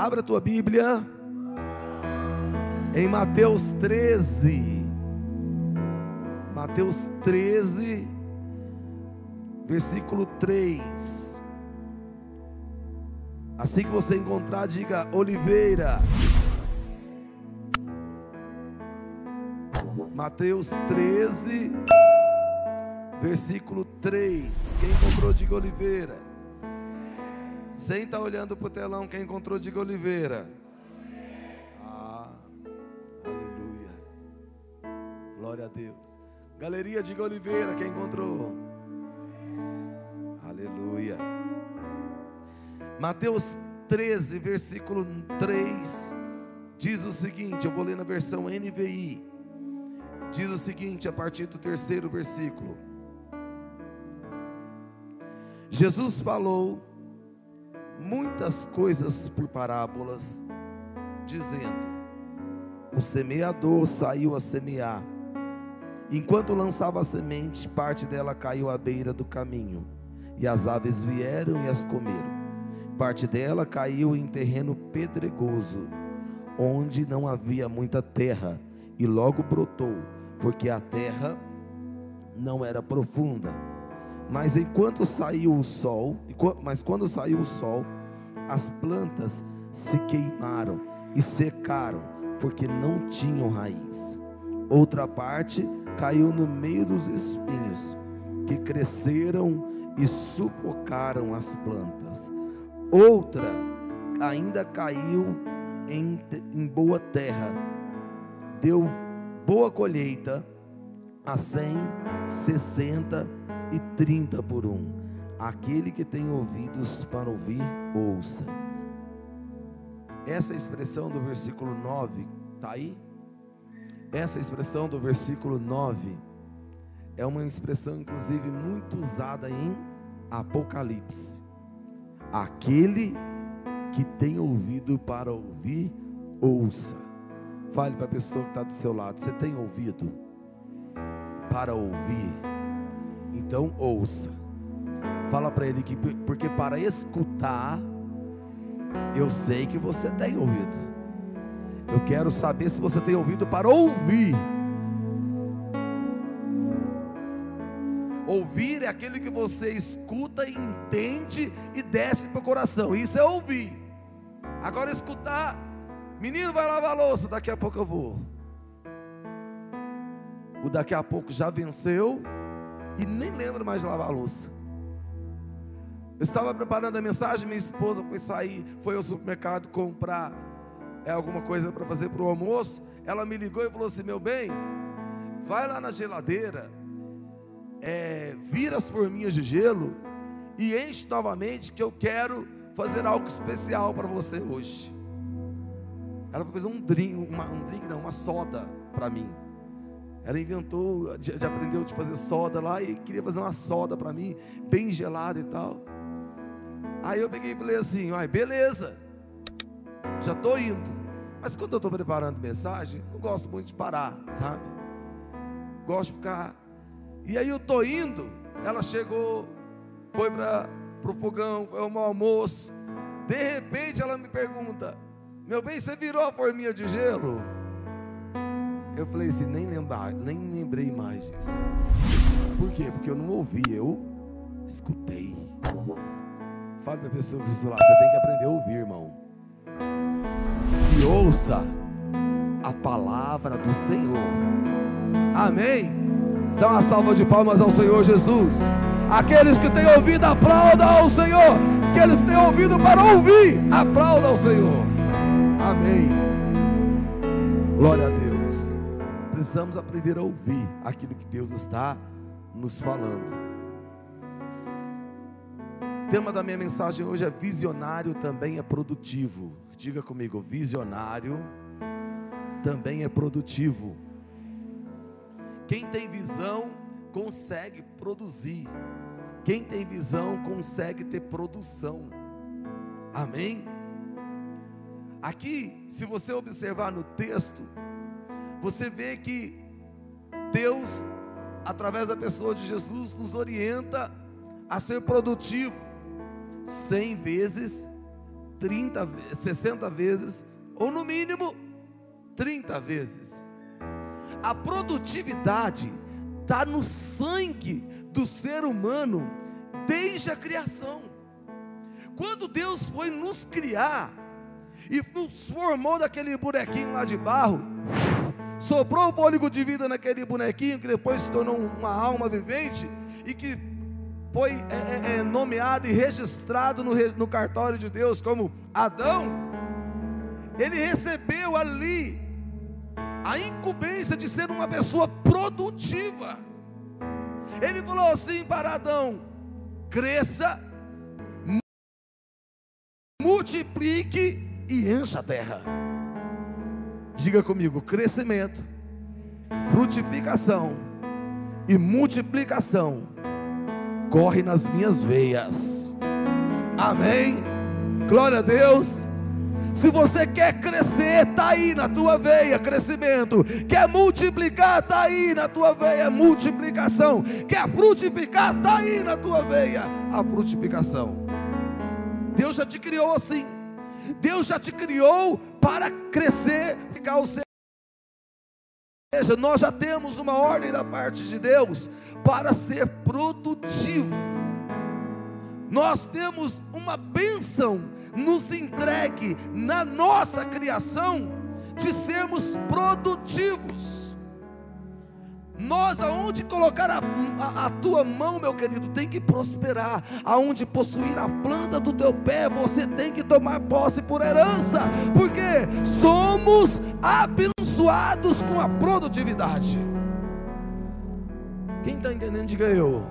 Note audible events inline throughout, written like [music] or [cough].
Abra a tua Bíblia em Mateus 13. Mateus 13, versículo 3. Assim que você encontrar, diga Oliveira. Mateus 13, versículo 3. Quem encontrou, diga Oliveira. Sem estar olhando para o telão, quem encontrou, diga Oliveira. Ah, aleluia. Glória a Deus. Galeria, diga Oliveira, quem encontrou. Aleluia. Mateus 13, versículo 3, diz o seguinte: eu vou ler na versão NVI. Diz o seguinte, a partir do terceiro versículo: Jesus falou muitas coisas por parábolas, dizendo: O semeador saiu a semear. Enquanto lançava a semente, parte dela caiu à beira do caminho, e as aves vieram e as comeram. Parte dela caiu em terreno pedregoso, onde não havia muita terra, e logo brotou, porque a terra não era profunda. Mas enquanto saiu o sol, mas quando saiu o sol, as plantas se queimaram e secaram, porque não tinham raiz. Outra parte caiu no meio dos espinhos, que cresceram e sufocaram as plantas. Outra ainda caiu em, em boa terra, deu boa colheita a cem, sessenta e trinta por um. Aquele que tem ouvidos para ouvir, ouça. Essa expressão do versículo 9, está aí? Essa expressão do versículo 9 é uma expressão, inclusive, muito usada em Apocalipse. Aquele que tem ouvido para ouvir, ouça. Fale para a pessoa que está do seu lado: Você tem ouvido para ouvir? Então ouça. Fala para ele que, porque para escutar, eu sei que você tem ouvido. Eu quero saber se você tem ouvido para ouvir. Ouvir é aquele que você escuta, entende e desce para o coração. Isso é ouvir. Agora escutar, menino vai lavar a louça, daqui a pouco eu vou. O daqui a pouco já venceu e nem lembra mais de lavar a louça. Eu estava preparando a mensagem, minha esposa foi sair, foi ao supermercado comprar é, alguma coisa para fazer para o almoço. Ela me ligou e falou assim: Meu bem, vai lá na geladeira, é, vira as forminhas de gelo e enche novamente, que eu quero fazer algo especial para você hoje. Ela fazer um drink, uma, um drink não, uma soda para mim. Ela inventou, já aprendeu de fazer soda lá e queria fazer uma soda para mim, bem gelada e tal. Aí eu peguei e falei assim, ai, beleza, já estou indo. Mas quando eu estou preparando mensagem, não gosto muito de parar, sabe? Gosto de ficar. E aí eu estou indo, ela chegou, foi para o fogão, foi ao almoço. De repente ela me pergunta, meu bem, você virou a forminha de gelo? Eu falei assim, nem, lembrar, nem lembrei mais disso. Por quê? Porque eu não ouvi, eu escutei. Fale para pessoa que lá, você tem que aprender a ouvir, irmão. E ouça a palavra do Senhor. Amém. Dá uma salva de palmas ao Senhor Jesus. Aqueles que têm ouvido, aplauda ao Senhor. Aqueles que têm ouvido para ouvir, aplauda ao Senhor. Amém. Glória a Deus. Precisamos aprender a ouvir aquilo que Deus está nos falando. O tema da minha mensagem hoje é visionário também é produtivo. Diga comigo, visionário também é produtivo. Quem tem visão consegue produzir. Quem tem visão consegue ter produção. Amém? Aqui, se você observar no texto, você vê que Deus, através da pessoa de Jesus, nos orienta a ser produtivo cem vezes 30, 60 vezes, ou no mínimo 30 vezes. A produtividade está no sangue do ser humano desde a criação. Quando Deus foi nos criar e nos formou daquele bonequinho lá de barro, soprou o fôlego de vida naquele bonequinho que depois se tornou uma alma vivente e que foi é, é, é nomeado e registrado no, no cartório de Deus como Adão, ele recebeu ali a incumbência de ser uma pessoa produtiva. Ele falou assim para Adão: cresça, multiplique e encha a terra. Diga comigo: crescimento, frutificação e multiplicação corre nas minhas veias. Amém. Glória a Deus. Se você quer crescer, está aí na tua veia crescimento. Quer multiplicar, está aí na tua veia multiplicação. Quer frutificar, está aí na tua veia a frutificação. Deus já te criou assim. Deus já te criou para crescer, ficar o seu. Veja, nós já temos uma ordem da parte de Deus para ser produtivo. Nós temos uma bênção nos entregue na nossa criação de sermos produtivos. Nós, aonde colocar a, a, a, tua mão, meu querido, tem que prosperar. Aonde possuir a planta do teu pé, você tem que tomar posse por herança, porque somos abençoados com a produtividade. Quem está entendendo, diga eu.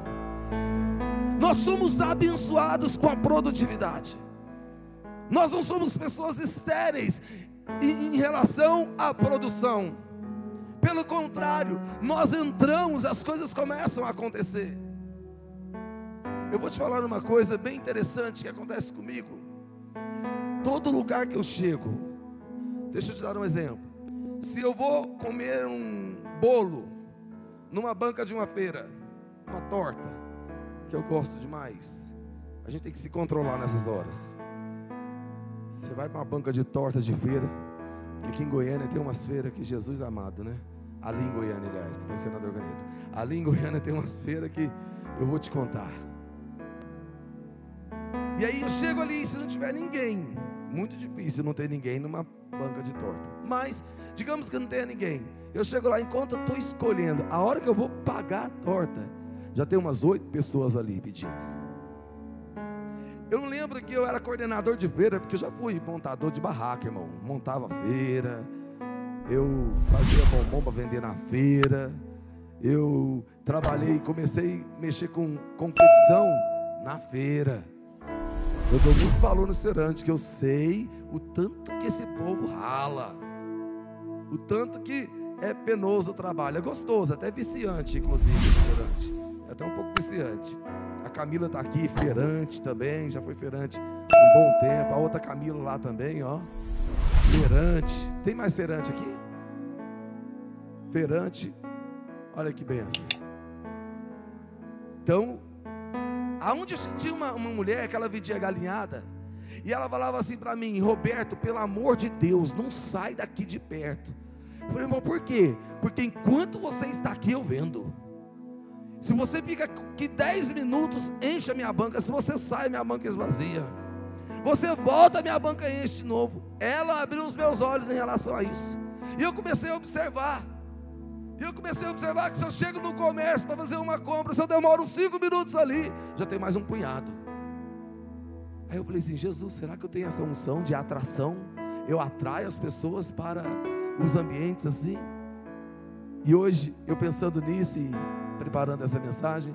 Nós somos abençoados com a produtividade. Nós não somos pessoas estéreis em relação à produção. Pelo contrário, nós entramos, as coisas começam a acontecer. Eu vou te falar uma coisa bem interessante que acontece comigo. Todo lugar que eu chego, deixa eu te dar um exemplo. Se eu vou comer um bolo numa banca de uma feira, uma torta, que eu gosto demais, a gente tem que se controlar nessas horas. Você vai para uma banca de tortas de feira, que aqui em Goiânia tem umas feiras que Jesus amado, né? Ali em Goiânia, aliás, que está em Senador Ganeto. Ali em Goiânia tem umas feiras que eu vou te contar. E aí eu chego ali, se não tiver ninguém, muito difícil não ter ninguém numa banca de torta. Mas, digamos que não tenha ninguém. Eu chego lá, enquanto eu estou escolhendo, a hora que eu vou pagar a torta, já tem umas oito pessoas ali pedindo. Eu lembro que eu era coordenador de feira, porque eu já fui montador de barraca, irmão. Montava feira, eu fazia bombom para vender na feira, eu trabalhei, comecei a mexer com confecção na feira. Eu dou muito valor no restaurante, que eu sei o tanto que esse povo rala, o tanto que é penoso o trabalho, é gostoso, até viciante, inclusive, o restaurante, é até um pouco viciante. A Camila está aqui, feirante também, já foi feirante um bom tempo. A outra Camila lá também, ó. Feirante. Tem mais feirante aqui? Feirante. Olha que benção. Então, aonde eu senti uma, uma mulher que ela vendia galinhada, e ela falava assim para mim, Roberto, pelo amor de Deus, não sai daqui de perto. Eu falei, irmão, por quê? Porque enquanto você está aqui, eu vendo. Se você fica aqui 10 minutos, enche a minha banca. Se você sai, minha banca esvazia. Você volta, minha banca enche de novo. Ela abriu os meus olhos em relação a isso. E eu comecei a observar. E eu comecei a observar que se eu chego no comércio para fazer uma compra, se eu demoro uns 5 minutos ali, já tem mais um punhado. Aí eu falei assim: Jesus, será que eu tenho essa unção de atração? Eu atraio as pessoas para os ambientes assim? E hoje, eu pensando nisso e preparando essa mensagem,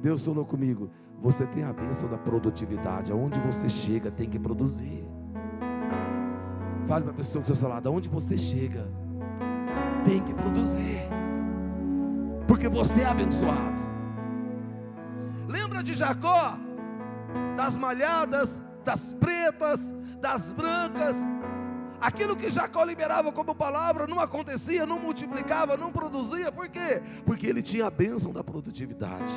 Deus falou comigo: você tem a bênção da produtividade, aonde você chega tem que produzir. Fale para a pessoa que seu lado, aonde você chega tem que produzir, porque você é abençoado. Lembra de Jacó, das malhadas, das pretas, das brancas, Aquilo que Jacó liberava como palavra não acontecia, não multiplicava, não produzia. Por quê? Porque ele tinha a bênção da produtividade.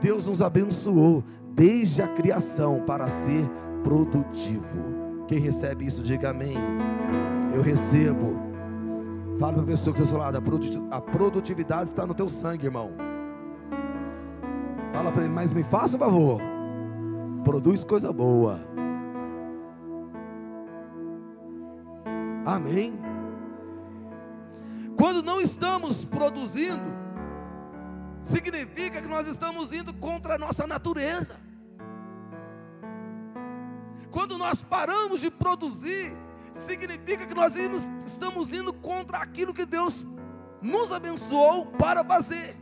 Deus nos abençoou desde a criação para ser produtivo. Quem recebe isso, diga amém. Eu recebo. Fala para a pessoa que está ao seu lado: a produtividade está no teu sangue, irmão. Fala para ele, mas me faça um favor. Produz coisa boa. Amém. Quando não estamos produzindo, significa que nós estamos indo contra a nossa natureza. Quando nós paramos de produzir, significa que nós estamos indo contra aquilo que Deus nos abençoou para fazer.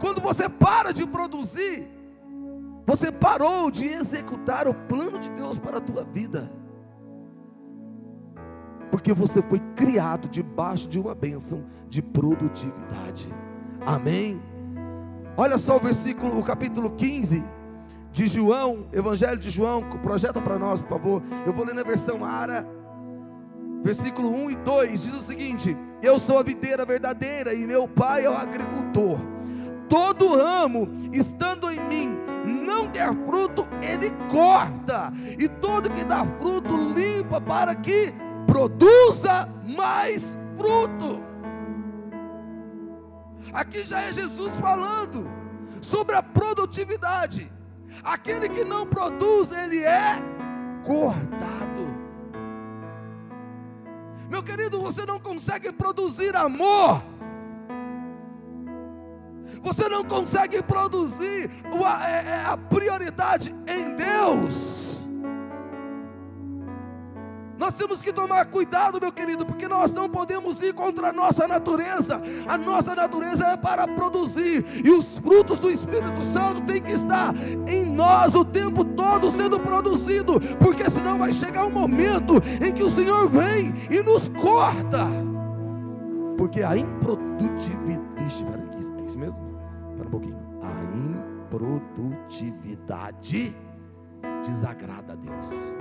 Quando você para de produzir, você parou de executar o plano de Deus para a tua vida. Porque você foi criado debaixo de uma bênção de produtividade. Amém? Olha só o versículo, o capítulo 15 de João, Evangelho de João, projeta para nós, por favor. Eu vou ler na versão Ara, versículo 1 e 2, diz o seguinte: Eu sou a videira verdadeira e meu pai é o agricultor. Todo ramo estando em mim não der fruto, ele corta, e todo que dá fruto limpa para que produza mais fruto. Aqui já é Jesus falando sobre a produtividade. Aquele que não produz, ele é cortado. Meu querido, você não consegue produzir amor. Você não consegue produzir a, é, é, a prioridade em Deus nós temos que tomar cuidado, meu querido, porque nós não podemos ir contra a nossa natureza. A nossa natureza é para produzir, e os frutos do Espírito Santo têm que estar em nós o tempo todo sendo produzido, porque senão vai chegar um momento em que o Senhor vem e nos corta. Porque a improdutividade, é isso mesmo? Espera um pouquinho. A improdutividade desagrada a Deus.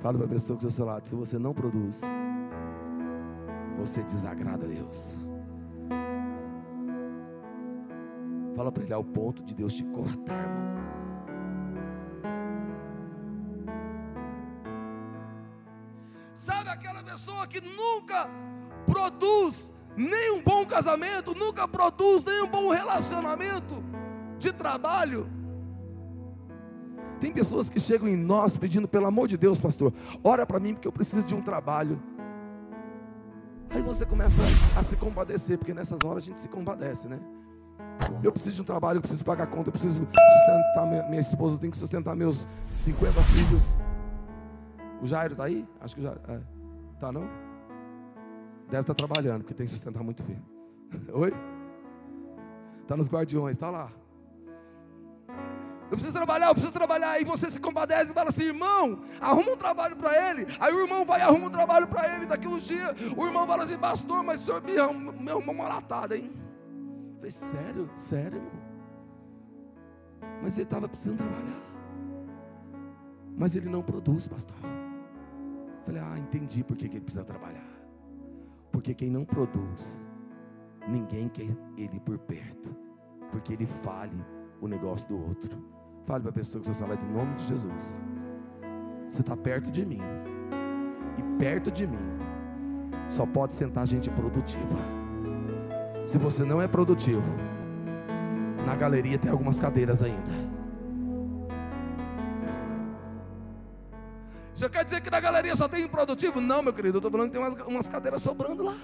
Fala para a pessoa que está ao seu lado: se você não produz, você desagrada a Deus. Fala para ele ao ponto de Deus te cortar, irmão. Sabe aquela pessoa que nunca produz nem um bom casamento, nunca produz nem um bom relacionamento de trabalho? Tem pessoas que chegam em nós pedindo, pelo amor de Deus, pastor, ora para mim porque eu preciso de um trabalho. Aí você começa a se compadecer, porque nessas horas a gente se compadece, né? Eu preciso de um trabalho, eu preciso pagar conta, eu preciso sustentar minha, minha esposa, eu tenho que sustentar meus 50 filhos. O Jairo está aí? Acho que o Jairo. É. Tá não? Deve estar tá trabalhando, porque tem que sustentar muito filho. [laughs] Oi? Está nos guardiões, está lá. Eu preciso trabalhar, eu preciso trabalhar. E você se compadece e fala assim, irmão, arruma um trabalho para ele. Aí o irmão vai e arruma um trabalho para ele. Daqui uns dias, o irmão fala assim, pastor, mas o senhor me arruma, me arrumou uma latada, hein? Eu falei, sério? Sério, irmão? Mas ele estava precisando trabalhar. Mas ele não produz, pastor. Eu falei, ah, entendi por que, que ele precisa trabalhar. Porque quem não produz, ninguém quer ele por perto. Porque ele fale o negócio do outro. Fale para a pessoa que você fala em nome de Jesus. Você está perto de mim. E perto de mim só pode sentar gente produtiva. Se você não é produtivo, na galeria tem algumas cadeiras ainda. Você quer dizer que na galeria só tem improdutivo? Não, meu querido, eu estou falando que tem umas, umas cadeiras sobrando lá.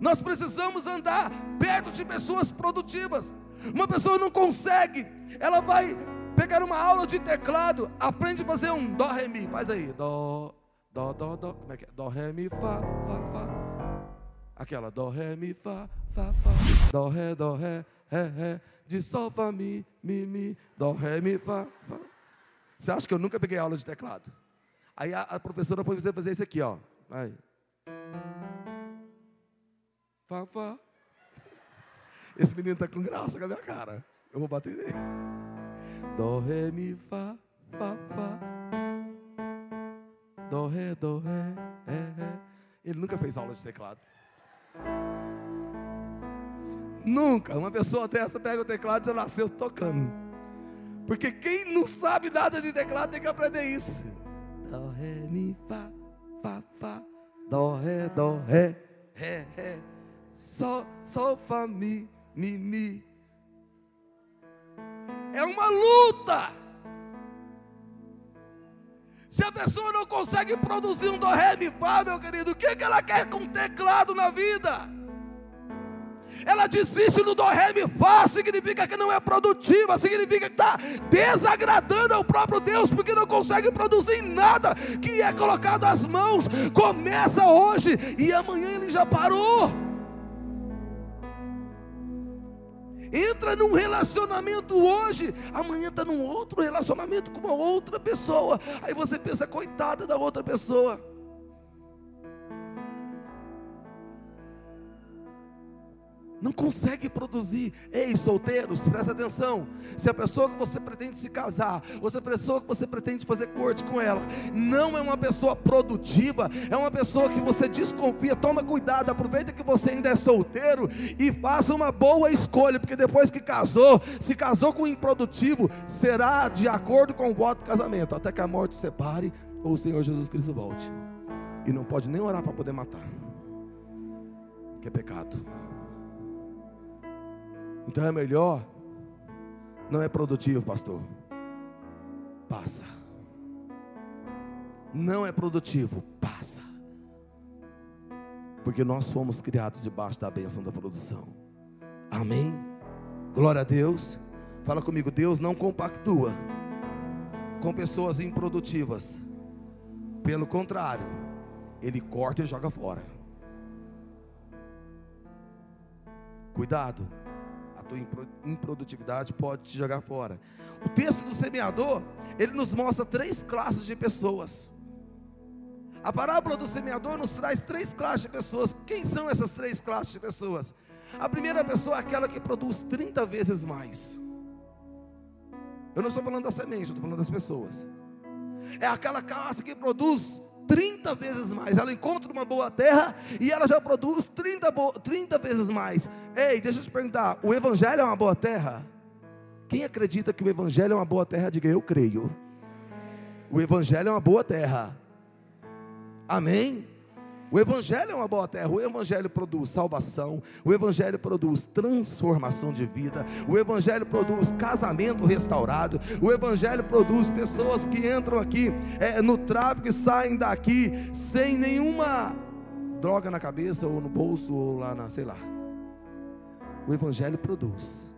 Nós precisamos andar perto de pessoas produtivas. Uma pessoa não consegue, ela vai pegar uma aula de teclado, aprende a fazer um dó, ré, mi, faz aí, dó, dó, dó, dó, como é que é? Dó, ré, mi, fá, fá, fá. Aquela dó, ré, mi, fá, fá, fá, dó, ré, dó, ré, ré, ré, de sol, fá, mi, mi, mi, dó, ré, mi, fá, fá. Você acha que eu nunca peguei aula de teclado? Aí a, a professora pode fazer isso aqui, ó. Vai. Fá. Esse menino está com graça com a minha cara. Eu vou bater nele. Dó, ré, mi, fá, fá, fá. Dó, ré, dó, ré, ré, ré. Ele nunca fez aula de teclado. Nunca. Uma pessoa dessa pega o teclado e já nasceu tocando. Porque quem não sabe nada de teclado tem que aprender isso. Dó, ré, mi, fá, fá, fá. Dó, ré, dó, ré, ré, ré. Sol, sol, fá, mi, mi, mi. É uma luta. Se a pessoa não consegue produzir um do ré, mi, fá, meu querido, o que, que ela quer com teclado na vida? Ela desiste no do ré, mi, fá, significa que não é produtiva, significa que está desagradando ao próprio Deus, porque não consegue produzir nada que é colocado às mãos. Começa hoje e amanhã ele já parou. Entra num relacionamento hoje, amanhã está num outro relacionamento com uma outra pessoa. Aí você pensa, coitada da outra pessoa. Não consegue produzir. Ei, solteiros, presta atenção. Se a pessoa que você pretende se casar, ou se a pessoa que você pretende fazer corte com ela, não é uma pessoa produtiva, é uma pessoa que você desconfia, toma cuidado, aproveita que você ainda é solteiro e faça uma boa escolha, porque depois que casou, se casou com um improdutivo, será de acordo com o voto do casamento, até que a morte separe ou o Senhor Jesus Cristo volte. E não pode nem orar para poder matar, que é pecado. Então é melhor, não é produtivo, pastor. Passa. Não é produtivo, passa. Porque nós fomos criados debaixo da bênção da produção. Amém? Glória a Deus. Fala comigo, Deus não compactua com pessoas improdutivas. Pelo contrário, Ele corta e joga fora. Cuidado tua improdutividade pode te jogar fora. O texto do semeador, ele nos mostra três classes de pessoas. A parábola do semeador nos traz três classes de pessoas. Quem são essas três classes de pessoas? A primeira pessoa é aquela que produz 30 vezes mais. Eu não estou falando da semente, eu estou falando das pessoas. É aquela classe que produz 30 vezes mais. Ela encontra uma boa terra e ela já produz 30, 30 vezes mais. Ei, deixa eu te perguntar: o Evangelho é uma boa terra? Quem acredita que o Evangelho é uma boa terra, diga eu creio. O Evangelho é uma boa terra. Amém? O Evangelho é uma boa terra, o Evangelho produz salvação, o Evangelho produz transformação de vida, o Evangelho produz casamento restaurado, o Evangelho produz pessoas que entram aqui é, no tráfico e saem daqui sem nenhuma droga na cabeça ou no bolso ou lá na, sei lá. O Evangelho produz,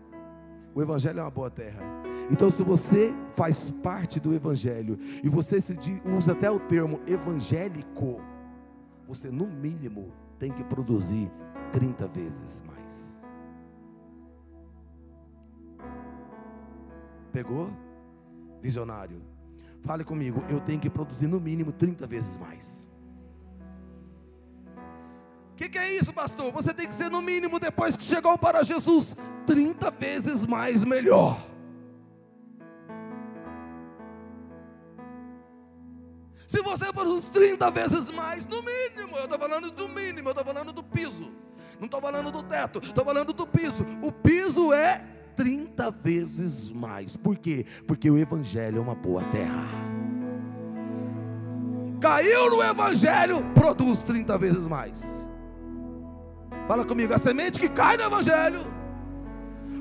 o Evangelho é uma boa terra. Então, se você faz parte do Evangelho e você se usa até o termo evangélico, você no mínimo tem que produzir 30 vezes mais. Pegou? Visionário. Fale comigo, eu tenho que produzir no mínimo 30 vezes mais. O que, que, é isso, pastor? Você tem que ser no mínimo, depois que chegou para Jesus, 30 vezes mais melhor. Você produz 30 vezes mais, no mínimo, eu estou falando do mínimo, eu estou falando do piso. Não estou falando do teto, estou falando do piso. O piso é 30 vezes mais. Por quê? Porque o Evangelho é uma boa terra. Caiu no Evangelho, produz 30 vezes mais. Fala comigo, a semente que cai no Evangelho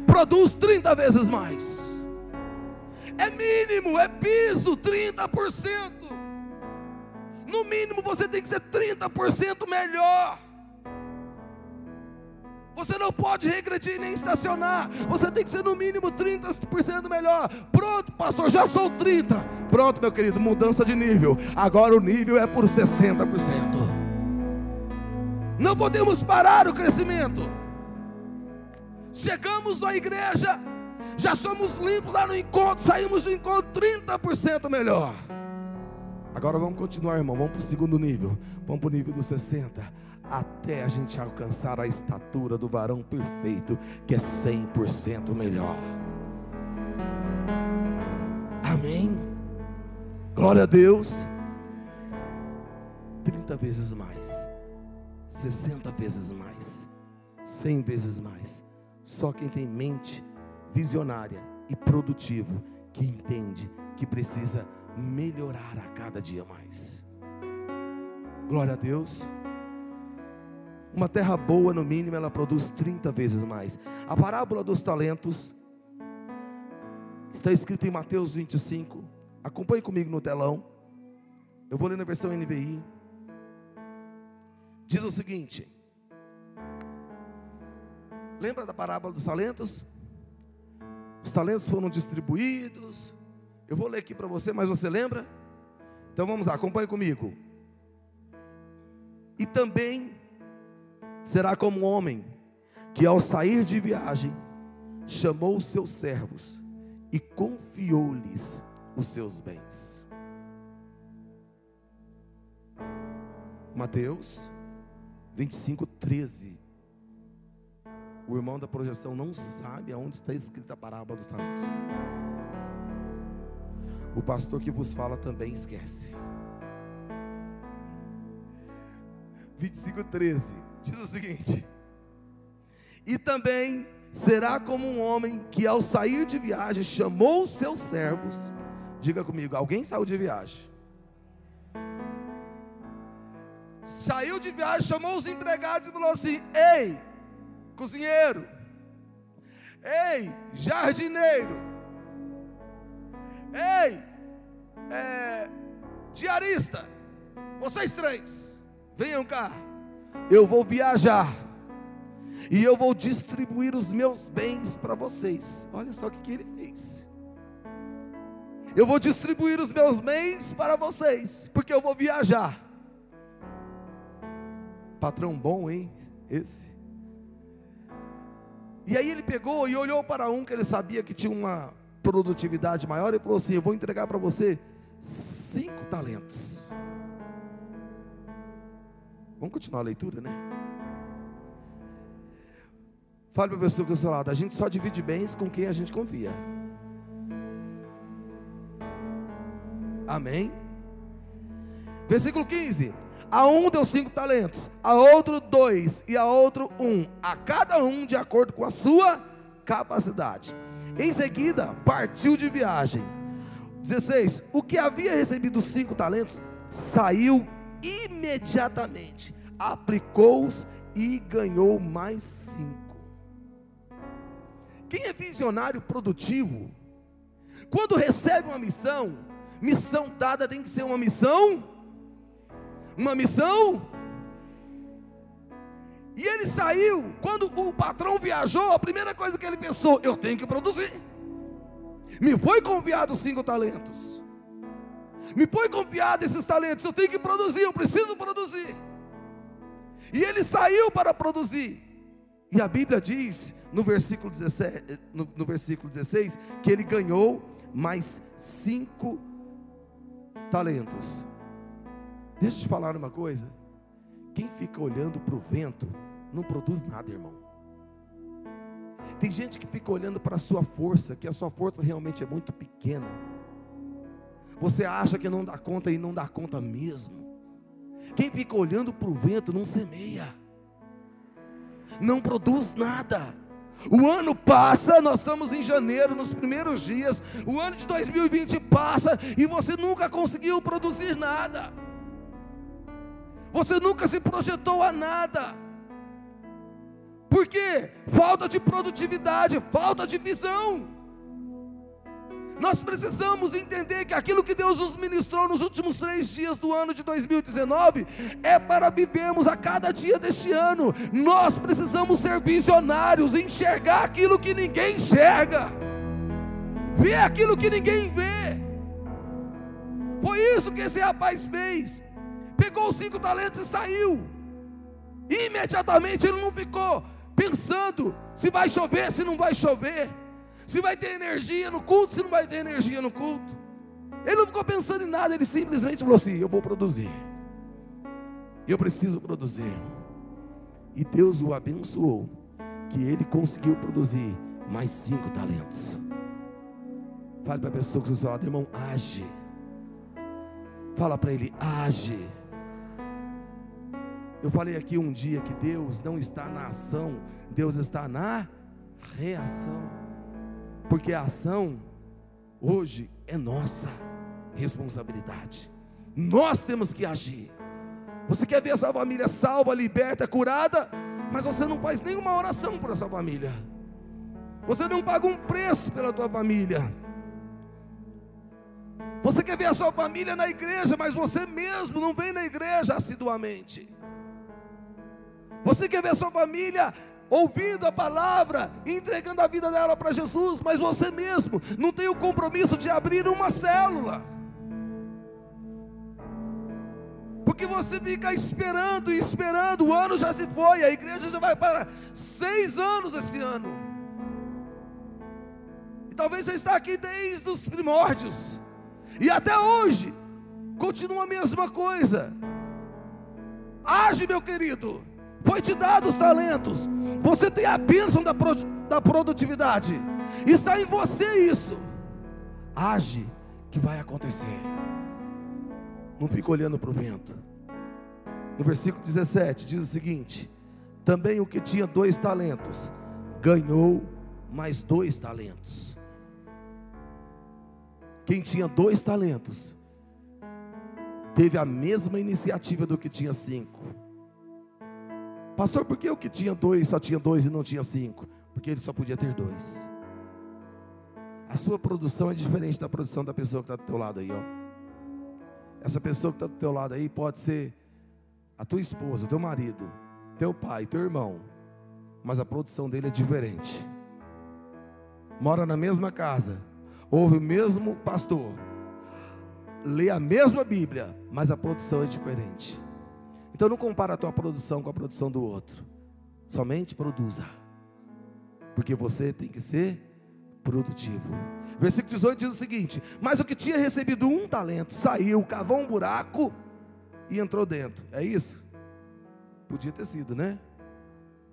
produz 30 vezes mais. É mínimo, é piso, 30%. No mínimo você tem que ser 30% melhor. Você não pode regredir nem estacionar. Você tem que ser no mínimo 30% melhor. Pronto, pastor, já sou 30. Pronto, meu querido, mudança de nível. Agora o nível é por 60%. Não podemos parar o crescimento. Chegamos na igreja, já somos limpos lá no encontro, saímos do encontro 30% melhor. Agora vamos continuar, irmão. Vamos para o segundo nível. Vamos para o nível dos 60. Até a gente alcançar a estatura do varão perfeito, que é 100% melhor. Amém. Glória a Deus. 30 vezes mais, 60 vezes mais, 100 vezes mais. Só quem tem mente visionária e produtivo que entende que precisa melhorar a cada dia mais. Glória a Deus. Uma terra boa, no mínimo, ela produz 30 vezes mais. A parábola dos talentos está escrita em Mateus 25. Acompanhe comigo no telão. Eu vou ler na versão NVI. Diz o seguinte: Lembra da parábola dos talentos? Os talentos foram distribuídos. Eu vou ler aqui para você, mas você lembra? Então vamos lá, acompanhe comigo. E também será como um homem que ao sair de viagem chamou os seus servos e confiou-lhes os seus bens. Mateus 25, 13. O irmão da projeção não sabe aonde está escrita a parábola dos talentos. O pastor que vos fala também esquece. 25, 13. Diz o seguinte: E também será como um homem que ao sair de viagem chamou os seus servos. Diga comigo, alguém saiu de viagem? Saiu de viagem, chamou os empregados e falou assim: Ei, cozinheiro, ei, jardineiro, ei, é, diarista, vocês três, venham cá, eu vou viajar, e eu vou distribuir os meus bens para vocês. Olha só o que, que ele fez. Eu vou distribuir os meus bens para vocês, porque eu vou viajar. Patrão bom, hein? Esse. E aí ele pegou e olhou para um que ele sabia que tinha uma produtividade maior e falou assim: Eu vou entregar para você cinco talentos. Vamos continuar a leitura, né? Fale para a pessoa está do seu lado: a gente só divide bens com quem a gente confia. Amém? Versículo 15: A um deu cinco talentos, a outro dois, e a outro um, a cada um de acordo com a sua capacidade. Em seguida, partiu de viagem. 16: O que havia recebido cinco talentos saiu imediatamente, aplicou-os e ganhou mais cinco. Quem é visionário produtivo, quando recebe uma missão, missão dada tem que ser uma missão, uma missão. E ele saiu, quando o patrão viajou, a primeira coisa que ele pensou: eu tenho que produzir. Me foi confiado cinco talentos. Me foi confiado esses talentos, eu tenho que produzir, eu preciso produzir. E ele saiu para produzir. E a Bíblia diz no versículo 17, no, no versículo 16 que ele ganhou mais cinco talentos. Deixa eu te falar uma coisa. Quem fica olhando para o vento não produz nada, irmão. Tem gente que fica olhando para a sua força, que a sua força realmente é muito pequena. Você acha que não dá conta e não dá conta mesmo. Quem fica olhando para o vento não semeia, não produz nada. O ano passa, nós estamos em janeiro, nos primeiros dias. O ano de 2020 passa e você nunca conseguiu produzir nada. Você nunca se projetou a nada. Por quê? Falta de produtividade, falta de visão. Nós precisamos entender que aquilo que Deus nos ministrou nos últimos três dias do ano de 2019 é para vivermos a cada dia deste ano. Nós precisamos ser visionários, enxergar aquilo que ninguém enxerga, ver aquilo que ninguém vê. Foi isso que esse rapaz fez. Pegou os cinco talentos e saiu. Imediatamente ele não ficou pensando se vai chover, se não vai chover se vai ter energia no culto, se não vai ter energia no culto. Ele não ficou pensando em nada, ele simplesmente falou assim: Eu vou produzir, eu preciso produzir. E Deus o abençoou, que ele conseguiu produzir mais cinco talentos. Fale para a pessoa que está lado, irmão, age. Fala para ele, age. Eu falei aqui um dia que Deus não está na ação, Deus está na reação. Porque a ação hoje é nossa responsabilidade. Nós temos que agir. Você quer ver sua família salva, liberta, curada, mas você não faz nenhuma oração por essa família. Você não paga um preço pela tua família. Você quer ver a sua família na igreja, mas você mesmo não vem na igreja assiduamente. Você quer ver sua família ouvindo a palavra, entregando a vida dela para Jesus, mas você mesmo não tem o compromisso de abrir uma célula. Porque você fica esperando e esperando, o ano já se foi, a igreja já vai para seis anos esse ano. E talvez você está aqui desde os primórdios, e até hoje, continua a mesma coisa. Age, meu querido. Foi te dado os talentos. Você tem a bênção da, pro, da produtividade. Está em você isso. Age, que vai acontecer. Não fica olhando para o vento. No versículo 17 diz o seguinte: Também o que tinha dois talentos ganhou mais dois talentos. Quem tinha dois talentos teve a mesma iniciativa do que tinha cinco. Pastor, por que o que tinha dois só tinha dois e não tinha cinco? Porque ele só podia ter dois. A sua produção é diferente da produção da pessoa que está do teu lado aí, ó. Essa pessoa que está do teu lado aí pode ser a tua esposa, teu marido, teu pai, teu irmão, mas a produção dele é diferente. Mora na mesma casa, ouve o mesmo pastor, lê a mesma Bíblia, mas a produção é diferente. Então não compara a tua produção com a produção do outro. Somente produza. Porque você tem que ser produtivo. Versículo 18 diz o seguinte: Mas o que tinha recebido um talento saiu, cavou um buraco e entrou dentro. É isso? Podia ter sido, né?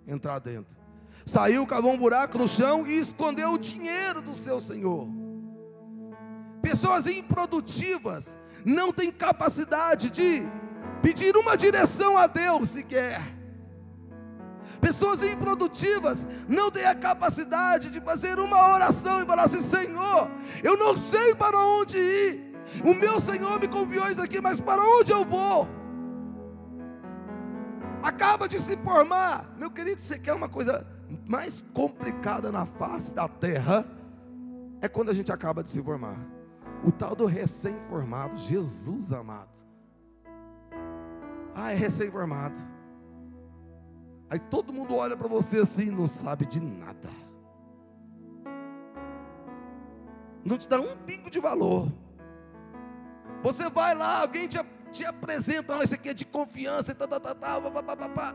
Entrar dentro. Saiu, cavou um buraco no chão e escondeu o dinheiro do seu senhor. Pessoas improdutivas não têm capacidade de pedir uma direção a Deus sequer. Pessoas improdutivas não têm a capacidade de fazer uma oração e falar assim: Senhor, eu não sei para onde ir. O meu Senhor me confiou isso aqui, mas para onde eu vou? Acaba de se formar, meu querido, você quer uma coisa mais complicada na face da terra? É quando a gente acaba de se formar. O tal do recém-formado, Jesus amado. Ah, é recém-formado. Aí todo mundo olha para você assim, não sabe de nada. Não te dá um pingo de valor. Você vai lá, alguém te, te apresenta, esse aqui é de confiança, tá, tá, tá, tá, pá, pá, pá,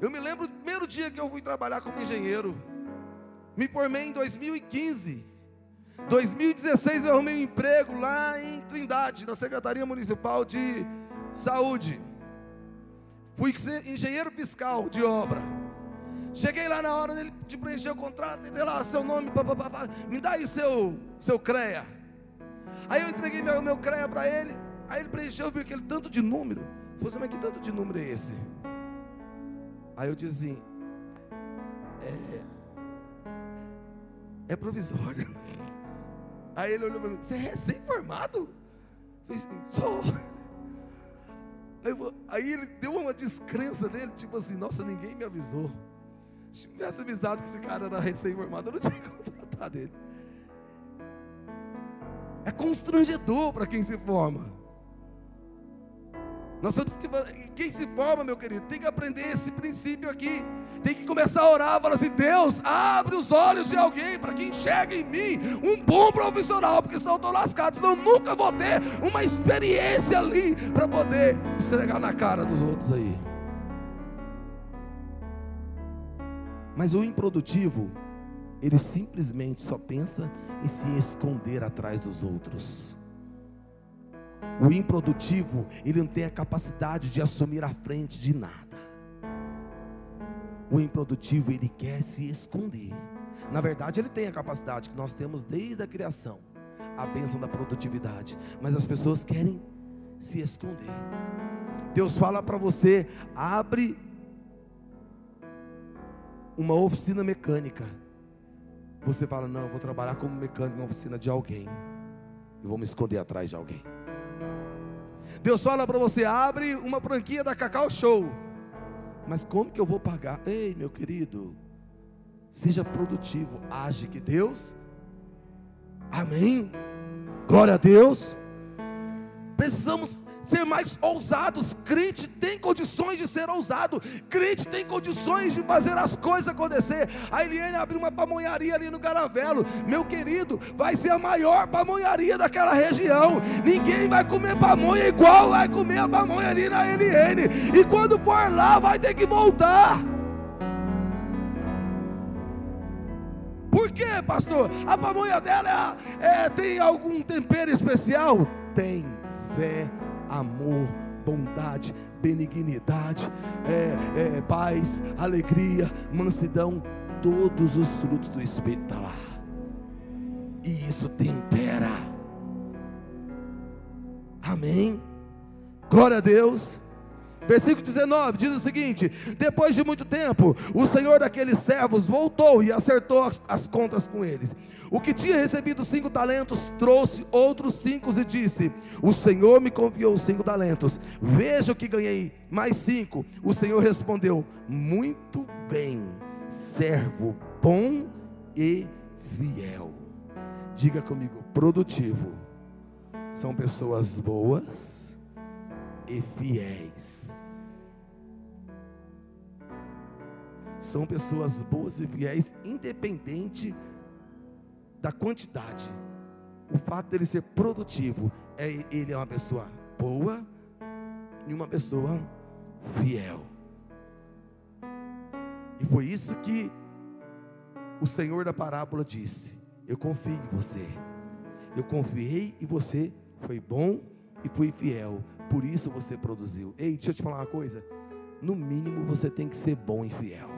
Eu me lembro do primeiro dia que eu fui trabalhar como engenheiro. Me formei em 2015. 2016 eu arrumei um emprego lá em Trindade, na Secretaria Municipal de Saúde. Fui engenheiro fiscal de obra. Cheguei lá na hora dele de preencher o contrato, e lá seu nome, pá, pá, pá, me dá aí seu, seu CREA. Aí eu entreguei meu, meu CREA para ele. Aí ele preencheu, viu aquele tanto de número. Falei assim, mas que tanto de número é esse? Aí eu disse é, é provisório. [laughs] Aí ele olhou para mim, você é recém-formado? Falei assim, sou. Aí, aí, ele deu uma descrença dele, tipo assim, nossa, ninguém me avisou. Se tivesse avisado que esse cara era recém-formado, eu não tinha [laughs] contratado ele. É constrangedor para quem se forma. Nós temos que. Quem se forma, meu querido, tem que aprender esse princípio aqui. Tem que começar a orar, falar assim: Deus, abre os olhos de alguém para que enxergue em mim um bom profissional, porque senão eu estou lascado, senão eu nunca vou ter uma experiência ali para poder esfregar na cara dos outros aí. Mas o improdutivo, ele simplesmente só pensa em se esconder atrás dos outros. O improdutivo, ele não tem a capacidade de assumir a frente de nada. O improdutivo, ele quer se esconder. Na verdade, ele tem a capacidade que nós temos desde a criação a bênção da produtividade. Mas as pessoas querem se esconder. Deus fala para você: abre uma oficina mecânica. você fala: Não, eu vou trabalhar como mecânico na oficina de alguém. E vou me esconder atrás de alguém. Deus fala para você: abre uma franquia da Cacau Show. Mas como que eu vou pagar? Ei, meu querido, seja produtivo, age que Deus. Amém. Glória a Deus. Precisamos ser mais ousados. Crente tem condições de ser ousado. Crente tem condições de fazer as coisas acontecer. A Eliane abriu uma pamonharia ali no Garavelo. Meu querido, vai ser a maior pamonharia daquela região. Ninguém vai comer pamonha igual vai comer a pamonha ali na Eliane. E quando for lá, vai ter que voltar. Por quê, pastor? A pamonha dela é, é, tem algum tempero especial? Tem fé amor, bondade, benignidade, é, é, paz, alegria, mansidão, todos os frutos do Espírito estão tá lá. E isso tempera. Amém. Glória a Deus. Versículo 19 diz o seguinte: Depois de muito tempo, o senhor daqueles servos voltou e acertou as, as, contas com eles. O que tinha recebido cinco talentos trouxe outros cinco e disse: O senhor me confiou cinco talentos. Veja o que ganhei, mais cinco. O senhor respondeu: Muito bem, servo bom e fiel. Diga comigo: produtivo. São pessoas boas e fiéis. são pessoas boas e fiéis, independente da quantidade. O fato dele ser produtivo, é, ele é uma pessoa boa e uma pessoa fiel. E foi isso que o Senhor da parábola disse: Eu confio em você. Eu confiei e você foi bom e foi fiel. Por isso você produziu. Ei, deixa eu te falar uma coisa. No mínimo você tem que ser bom e fiel.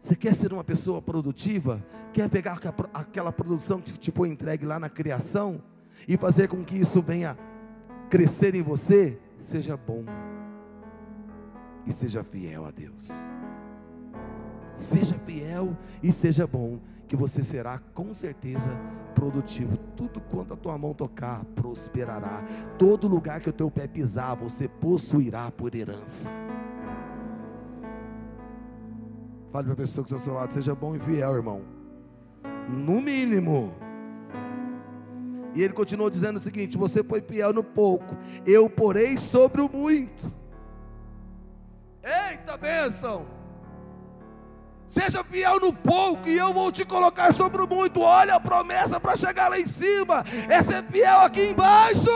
Você quer ser uma pessoa produtiva? Quer pegar aquela produção que te foi entregue lá na criação e fazer com que isso venha crescer em você? Seja bom e seja fiel a Deus. Seja fiel e seja bom, que você será com certeza produtivo. Tudo quanto a tua mão tocar prosperará. Todo lugar que o teu pé pisar, você possuirá por herança. Fale para a pessoa que está ao seu lado, seja bom e fiel, irmão. No mínimo. E ele continuou dizendo o seguinte: Você foi fiel no pouco, eu porei sobre o muito. Eita bênção! Seja fiel no pouco e eu vou te colocar sobre o muito. Olha a promessa para chegar lá em cima. É ser fiel aqui embaixo.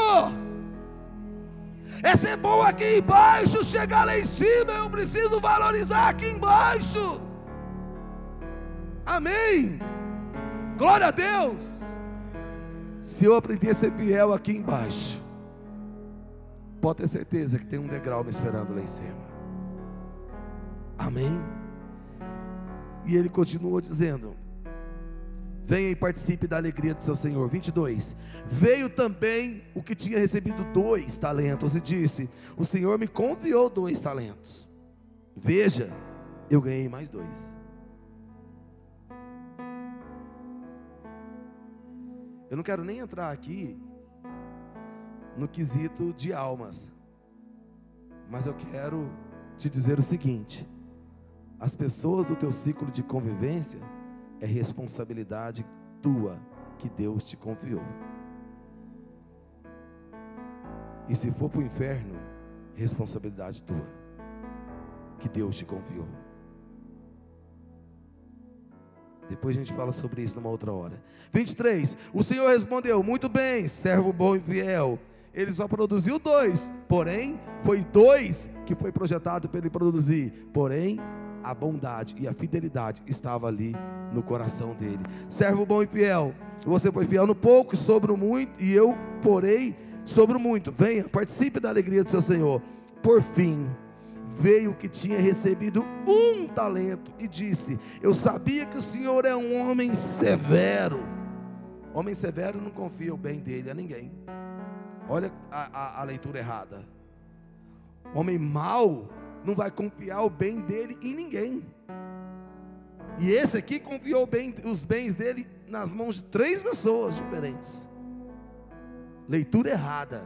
É ser bom aqui embaixo. Chegar lá em cima, eu preciso valorizar aqui embaixo. Amém. Glória a Deus. Se eu aprender a ser fiel aqui embaixo, pode ter certeza que tem um degrau me esperando lá em cima. Amém. E ele continuou dizendo: Venha e participe da alegria do seu Senhor. 22. Veio também o que tinha recebido dois talentos e disse: O Senhor me confiou dois talentos. Veja, eu ganhei mais dois. Eu não quero nem entrar aqui no quesito de almas, mas eu quero te dizer o seguinte: as pessoas do teu ciclo de convivência é responsabilidade tua que Deus te confiou. E se for para o inferno, responsabilidade tua que Deus te confiou. Depois a gente fala sobre isso numa outra hora. 23. O Senhor respondeu: Muito bem, servo bom e fiel. Ele só produziu dois, porém, foi dois que foi projetado para ele produzir. Porém, a bondade e a fidelidade estava ali no coração dele. Servo bom e fiel, você foi fiel no pouco, sobre o muito, e eu porei sobre o muito. Venha, participe da alegria do seu Senhor. Por fim, veio que tinha recebido um talento e disse: Eu sabia que o Senhor é um homem severo. Homem severo não confia o bem dele a ninguém. Olha a, a, a leitura errada. Homem mau não vai confiar o bem dele em ninguém. E esse aqui confiou bem, os bens dele nas mãos de três pessoas diferentes. Leitura errada.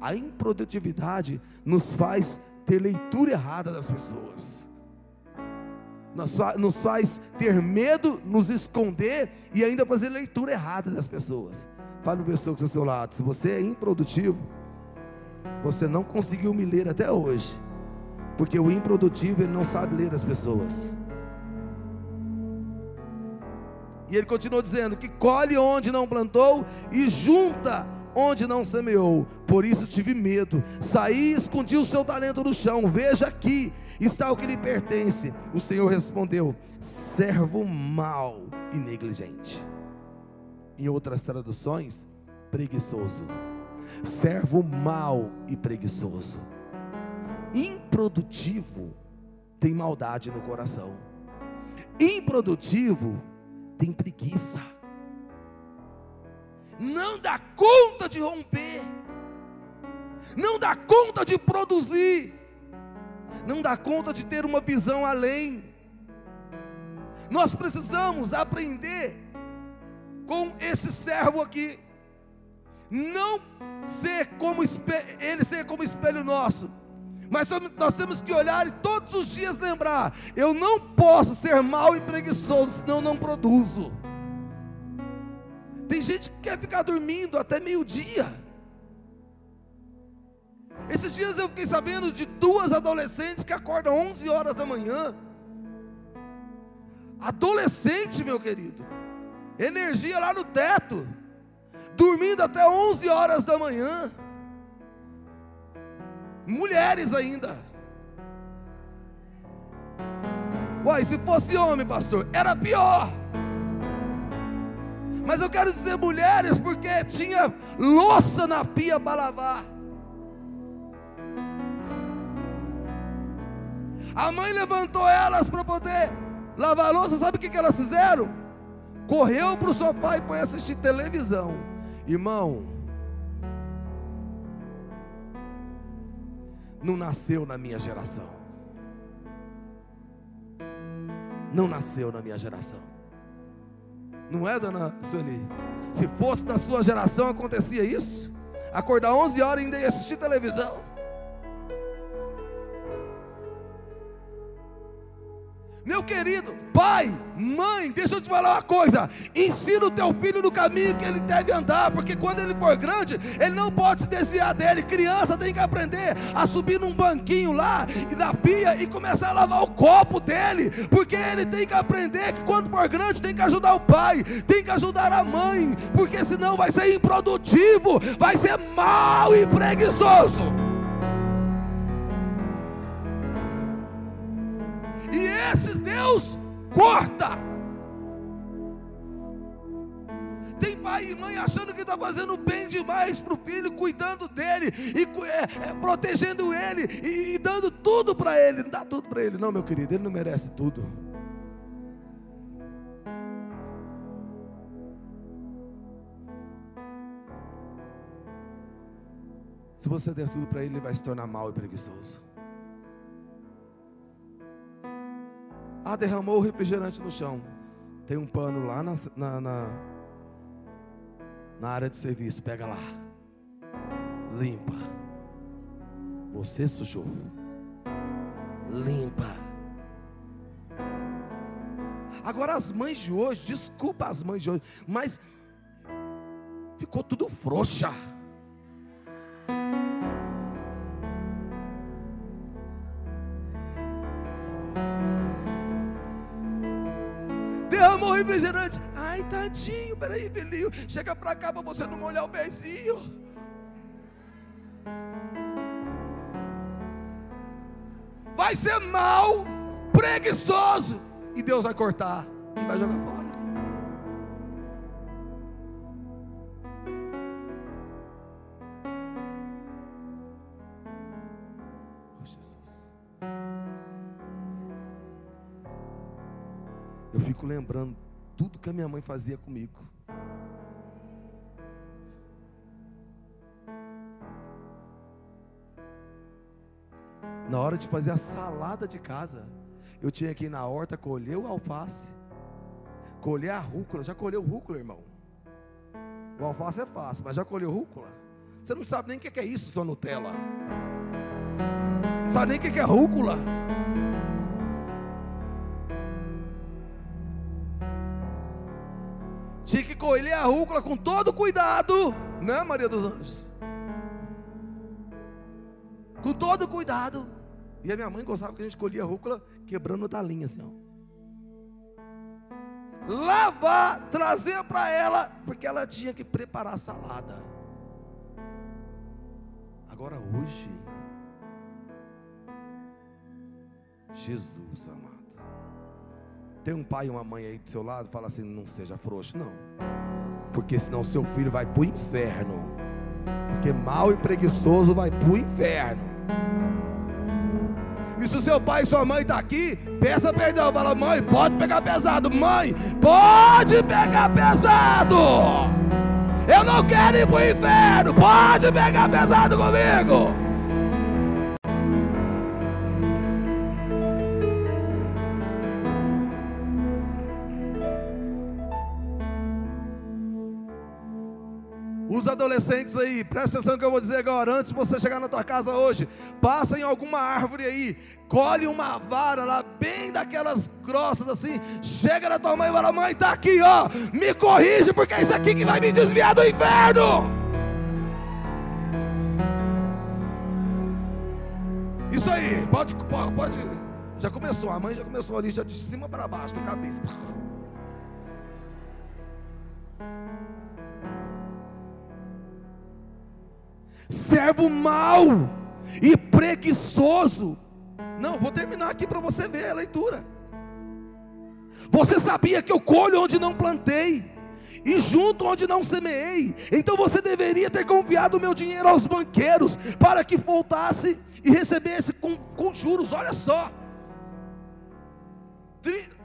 A improdutividade nos faz ter leitura errada das pessoas. Nos faz ter medo, nos esconder e ainda fazer leitura errada das pessoas. Fale para a pessoa que está ao seu lado. Se você é improdutivo, você não conseguiu me ler até hoje. Porque o improdutivo ele não sabe ler as pessoas. E ele continuou dizendo: que colhe onde não plantou e junta onde não semeou. Por isso tive medo. Saí e escondi o seu talento no chão. Veja aqui, está o que lhe pertence. O Senhor respondeu: servo mau e negligente. Em outras traduções, preguiçoso. Servo mau e preguiçoso. Improdutivo tem maldade no coração. Improdutivo tem preguiça, não dá conta de romper, não dá conta de produzir, não dá conta de ter uma visão além. Nós precisamos aprender com esse servo aqui, não ser como ele ser como espelho nosso mas nós temos que olhar e todos os dias lembrar: eu não posso ser mal e preguiçoso, senão não produzo. Tem gente que quer ficar dormindo até meio-dia. Esses dias eu fiquei sabendo de duas adolescentes que acordam 11 horas da manhã. Adolescente, meu querido, energia lá no teto, dormindo até 11 horas da manhã mulheres ainda. Uai, se fosse homem, pastor, era pior. Mas eu quero dizer mulheres porque tinha louça na pia para lavar. A mãe levantou elas para poder lavar a louça. Sabe o que, que elas fizeram? Correu para o sofá e foi assistir televisão. Irmão, não nasceu na minha geração. Não nasceu na minha geração. Não é, dona Sueli? Se fosse na sua geração, acontecia isso? Acordar 11 horas e ainda ia assistir televisão? Meu querido, pai, mãe, deixa eu te falar uma coisa: ensina o teu filho no caminho que ele deve andar, porque quando ele for grande, ele não pode se desviar dele. Criança tem que aprender a subir num banquinho lá e na pia e começar a lavar o copo dele, porque ele tem que aprender que quando for grande tem que ajudar o pai, tem que ajudar a mãe, porque senão vai ser improdutivo, vai ser mal e preguiçoso. Deus corta. Tem pai e mãe achando que está fazendo bem demais para o filho, cuidando dele, e é, é, protegendo ele, e, e dando tudo para ele. Não dá tudo para ele, não, meu querido, ele não merece tudo. Se você der tudo para ele, ele vai se tornar mal e preguiçoso. Ah, derramou o refrigerante no chão. Tem um pano lá na, na, na, na área de serviço. Pega lá. Limpa. Você sujou. Limpa. Agora as mães de hoje, desculpa as mães de hoje, mas ficou tudo frouxa. Refrigerante. Ai, tadinho, peraí, filhinho. Chega pra cá para você não molhar o pezinho. Vai ser mal, preguiçoso. E Deus vai cortar e vai jogar fora. Eu fico lembrando tudo que a minha mãe fazia comigo. Na hora de fazer a salada de casa, eu tinha que ir na horta colher o alface, colher a rúcula. Já colheu rúcula, irmão? O alface é fácil, mas já colheu rúcula? Você não sabe nem o que é isso, sua Nutella. Sabe nem o que é rúcula? Colher a rúcula com todo cuidado, né, Maria dos Anjos? Com todo cuidado. E a minha mãe gostava que a gente colhia a rúcula quebrando o talinho assim, ó. Lavar, trazer para ela, porque ela tinha que preparar a salada. Agora hoje, Jesus amado. Tem um pai e uma mãe aí do seu lado, fala assim: não seja frouxo, não. Porque senão seu filho vai para o inferno. Porque mal e preguiçoso vai para o inferno. E se o seu pai e sua mãe tá aqui, peça perdão. Fala, mãe, pode pegar pesado. Mãe, pode pegar pesado. Eu não quero ir para o inferno. Pode pegar pesado comigo. Os adolescentes aí, presta atenção no que eu vou dizer agora. Antes de você chegar na tua casa hoje, passa em alguma árvore aí, colhe uma vara lá, bem daquelas grossas assim. Chega na tua mãe e fala: Mãe, tá aqui, ó. Me corrige, porque é isso aqui que vai me desviar do inferno. Isso aí, pode, pode. Já começou, a mãe já começou ali, já de cima para baixo, da cabeça. Servo mau e preguiçoso. Não, vou terminar aqui para você ver a leitura. Você sabia que eu colho onde não plantei e junto onde não semeei. Então você deveria ter confiado o meu dinheiro aos banqueiros para que voltasse e recebesse com, com juros. Olha só.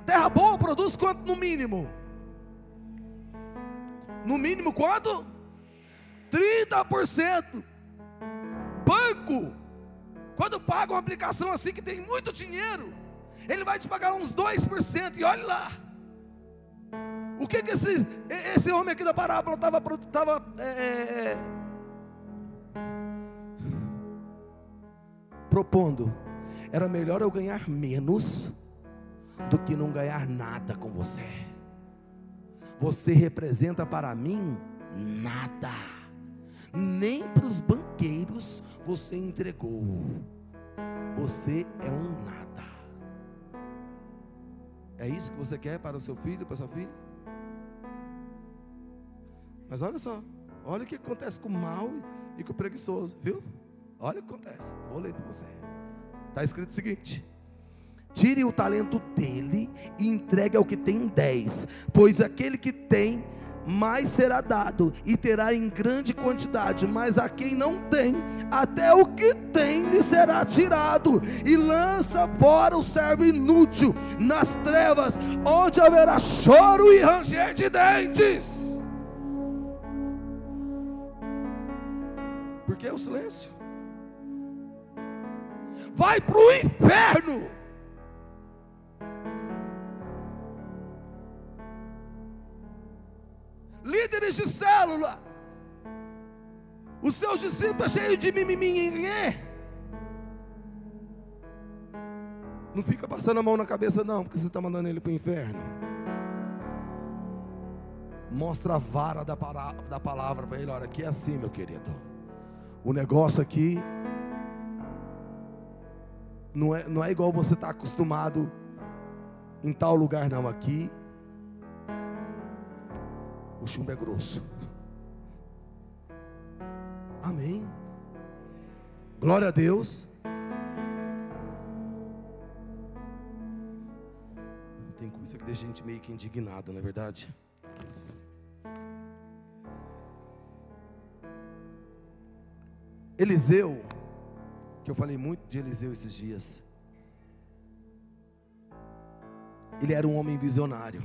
Terra boa produz quanto no mínimo? No mínimo quanto? 30% quando paga uma aplicação assim que tem muito dinheiro, ele vai te pagar uns 2%, e olhe lá. O que, que esse, esse homem aqui da parábola estava tava, é, é, é, propondo? Era melhor eu ganhar menos do que não ganhar nada com você. Você representa para mim nada nem para os banqueiros você entregou. Você é um nada. É isso que você quer para o seu filho, para a sua filha? Mas olha só, olha o que acontece com o mal e com o preguiçoso, viu? Olha o que acontece. Vou ler para você. Está escrito o seguinte: Tire o talento dele e entregue ao que tem dez, pois aquele que tem mais será dado e terá em grande quantidade, mas a quem não tem, até o que tem lhe será tirado, e lança fora o servo inútil nas trevas, onde haverá choro e ranger de dentes. Por que o silêncio? Vai para o inferno. Célula, os seus discípulos cheios de mimimi. Não fica passando a mão na cabeça, não, porque você está mandando ele para o inferno. Mostra a vara da, da palavra para ele. Olha, aqui é assim, meu querido. O negócio aqui não é, não é igual você está acostumado em tal lugar, não. Aqui o chumbo é grosso. Amém. Glória a Deus. Tem coisa que deixa a gente meio que indignado, não é verdade? Eliseu, que eu falei muito de Eliseu esses dias. Ele era um homem visionário.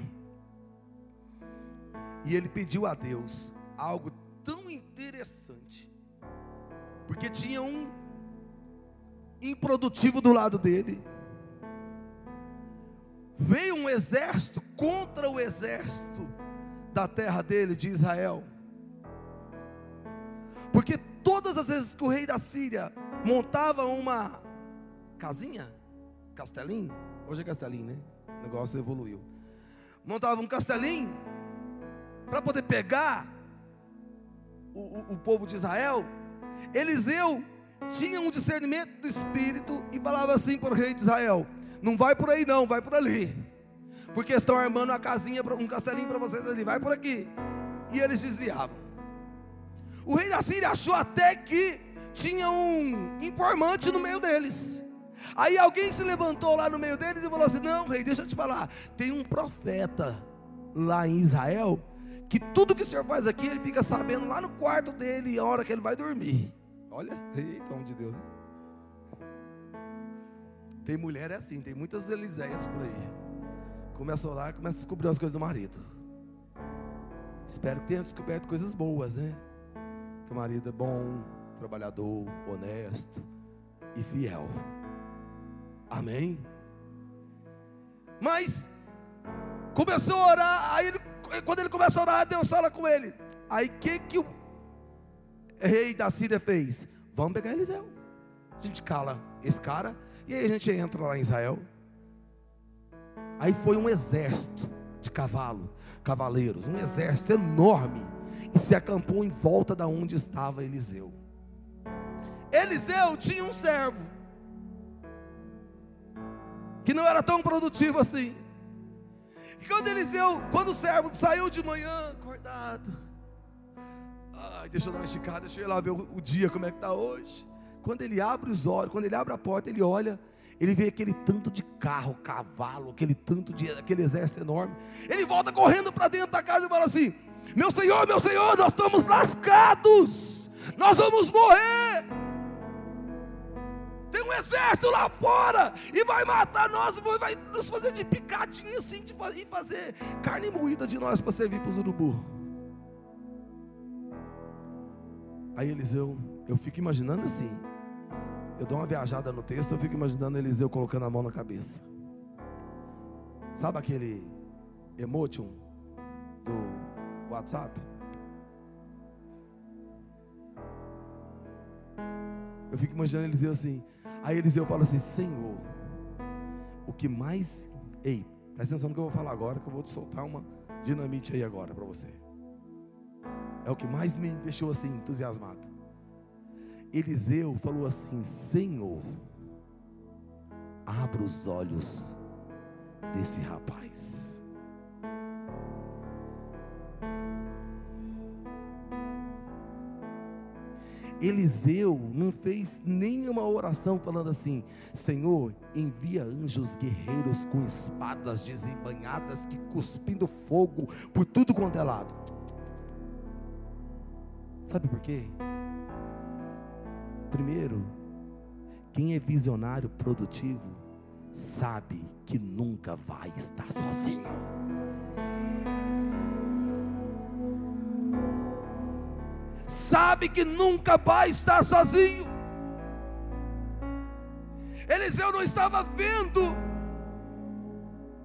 E ele pediu a Deus algo tão interessante, porque tinha um improdutivo do lado dele, veio um exército contra o exército da terra dele, de Israel. Porque todas as vezes que o rei da Síria montava uma casinha, castelinho, hoje é castelinho, né? O negócio evoluiu. Montava um castelinho para poder pegar o, o, o povo de Israel. Eliseu tinha um discernimento do espírito e falava assim para o rei de Israel: Não vai por aí, não, vai por ali. Porque estão armando uma casinha, um castelinho para vocês ali, vai por aqui. E eles desviavam. O rei da Síria achou até que tinha um informante no meio deles. Aí alguém se levantou lá no meio deles e falou assim: Não, rei, deixa eu te falar. Tem um profeta lá em Israel que tudo que o senhor faz aqui, ele fica sabendo lá no quarto dele, a hora que ele vai dormir. Olha, eita, homem de Deus. Tem mulher é assim, tem muitas Eliséias por aí. Começa a orar, começa a descobrir as coisas do marido. Espero que tenha descoberto coisas boas, né? Que o marido é bom, trabalhador, honesto e fiel. Amém? Mas começou a orar, aí ele, quando ele começa a orar, Deus fala com ele. Aí o que que o rei da Síria fez? Vamos pegar Eliseu. A gente cala esse cara e aí a gente entra lá em Israel. Aí foi um exército de cavalo, cavaleiros, um exército enorme e se acampou em volta da onde estava Eliseu. Eliseu tinha um servo que não era tão produtivo assim. E quando Eliseu, quando o servo saiu de manhã, acordado, ai, deixa eu dar uma esticada, deixa eu ir lá ver o, o dia como é que está hoje. Quando ele abre os olhos, quando ele abre a porta, ele olha, ele vê aquele tanto de carro, cavalo, aquele tanto de aquele exército enorme. Ele volta correndo para dentro da casa e fala assim: Meu senhor, meu senhor, nós estamos lascados, nós vamos morrer. Tem um exército lá fora e vai matar nós, vai nos fazer de picadinho assim, de fazer carne moída de nós para servir para os urubu. Aí Eliseu, eu fico imaginando assim. Eu dou uma viajada no texto, eu fico imaginando Eliseu colocando a mão na cabeça. Sabe aquele emotion do WhatsApp? Eu fico imaginando Eliseu assim. Aí Eliseu fala assim: Senhor, o que mais. Ei, presta atenção no que eu vou falar agora, que eu vou te soltar uma dinamite aí agora para você. É o que mais me deixou assim entusiasmado. Eliseu falou assim: Senhor, abra os olhos desse rapaz. Eliseu não fez nenhuma oração falando assim: Senhor, envia anjos guerreiros com espadas desembanhadas que cuspindo fogo por tudo quanto é lado. Sabe por quê? Primeiro, quem é visionário produtivo sabe que nunca vai estar sozinho. Sabe que nunca vai estar sozinho. Eliseu não estava vendo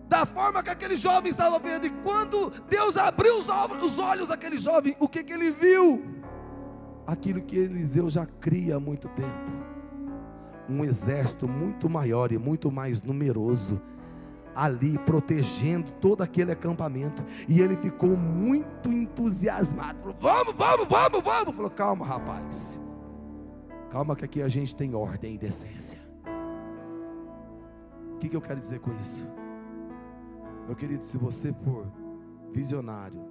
da forma que aquele jovem estava vendo, e quando Deus abriu os olhos daquele jovem, o que, que ele viu? Aquilo que Eliseu já cria há muito tempo: um exército muito maior e muito mais numeroso ali protegendo todo aquele acampamento. E ele ficou muito entusiasmado. Falou: Vamos, vamos, vamos, vamos. Falou: Calma, rapaz. Calma, que aqui a gente tem ordem e decência. O que, que eu quero dizer com isso? Meu querido, se você for visionário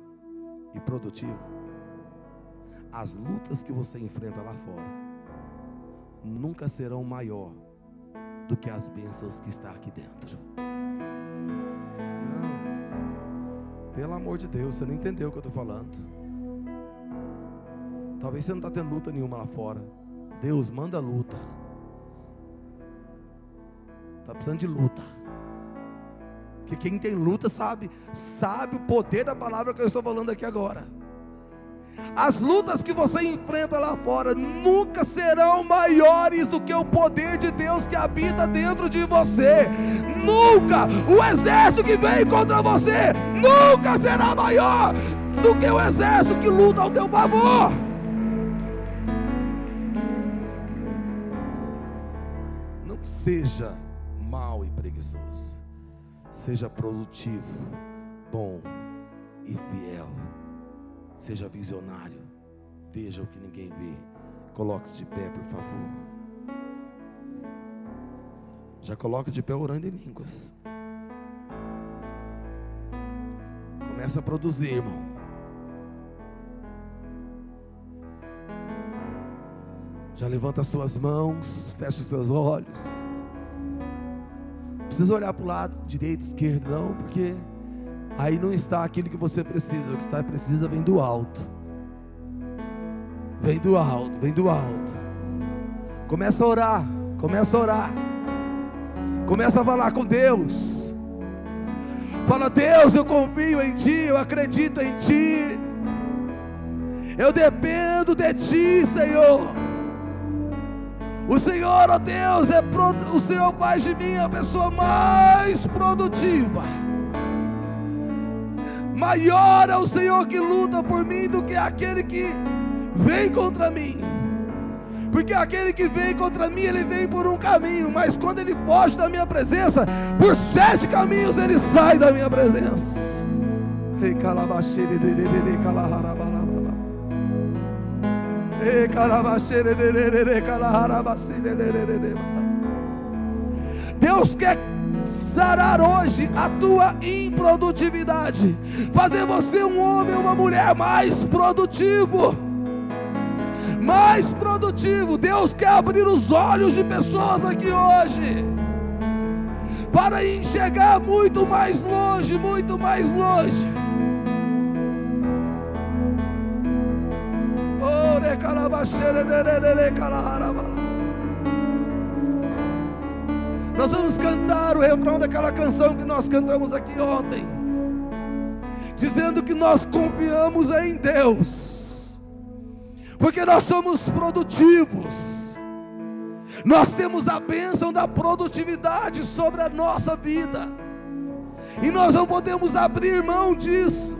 e produtivo, as lutas que você enfrenta lá fora nunca serão maior do que as bênçãos que está aqui dentro. Pelo amor de Deus, você não entendeu o que eu estou falando. Talvez você não está tendo luta nenhuma lá fora. Deus manda luta. Está precisando de luta. Porque quem tem luta sabe, sabe o poder da palavra que eu estou falando aqui agora. As lutas que você enfrenta lá fora nunca serão maiores do que o poder de Deus que habita dentro de você. Nunca o exército que vem contra você nunca será maior do que o exército que luta ao teu favor. Não seja mau e preguiçoso. Seja produtivo, bom e fiel. Seja visionário. Veja o que ninguém vê. Coloque-se de pé, por favor. Já coloque de pé orando em línguas. Começa a produzir, irmão. Já levanta suas mãos, fecha os seus olhos. Não precisa olhar para o lado direito, esquerdo, não, porque aí não está aquilo que você precisa. O que está precisa vem do alto. Vem do alto, vem do alto. Começa a orar, começa a orar. Começa a falar com Deus. Fala, Deus, eu confio em Ti, eu acredito em Ti. Eu dependo de Ti, Senhor. O Senhor, ó Deus, é pro... o Senhor faz de mim a pessoa mais produtiva. Maior é o Senhor que luta por mim do que aquele que vem contra mim. Porque aquele que vem contra mim, ele vem por um caminho, mas quando ele foge da minha presença, por sete caminhos ele sai da minha presença. Deus quer sarar hoje a tua improdutividade, fazer você um homem ou uma mulher mais produtivo. Mais produtivo. Deus quer abrir os olhos de pessoas aqui hoje, para enxergar muito mais longe, muito mais longe. Nós vamos cantar o refrão daquela canção que nós cantamos aqui ontem, dizendo que nós confiamos em Deus, porque nós somos produtivos, nós temos a bênção da produtividade sobre a nossa vida, e nós não podemos abrir mão disso.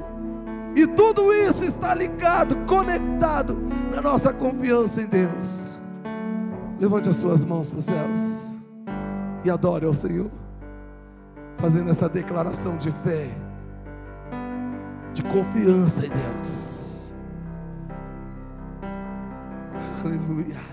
E tudo isso está ligado, conectado na nossa confiança em Deus. Levante as suas mãos para os céus e adore ao Senhor, fazendo essa declaração de fé, de confiança em Deus. Aleluia.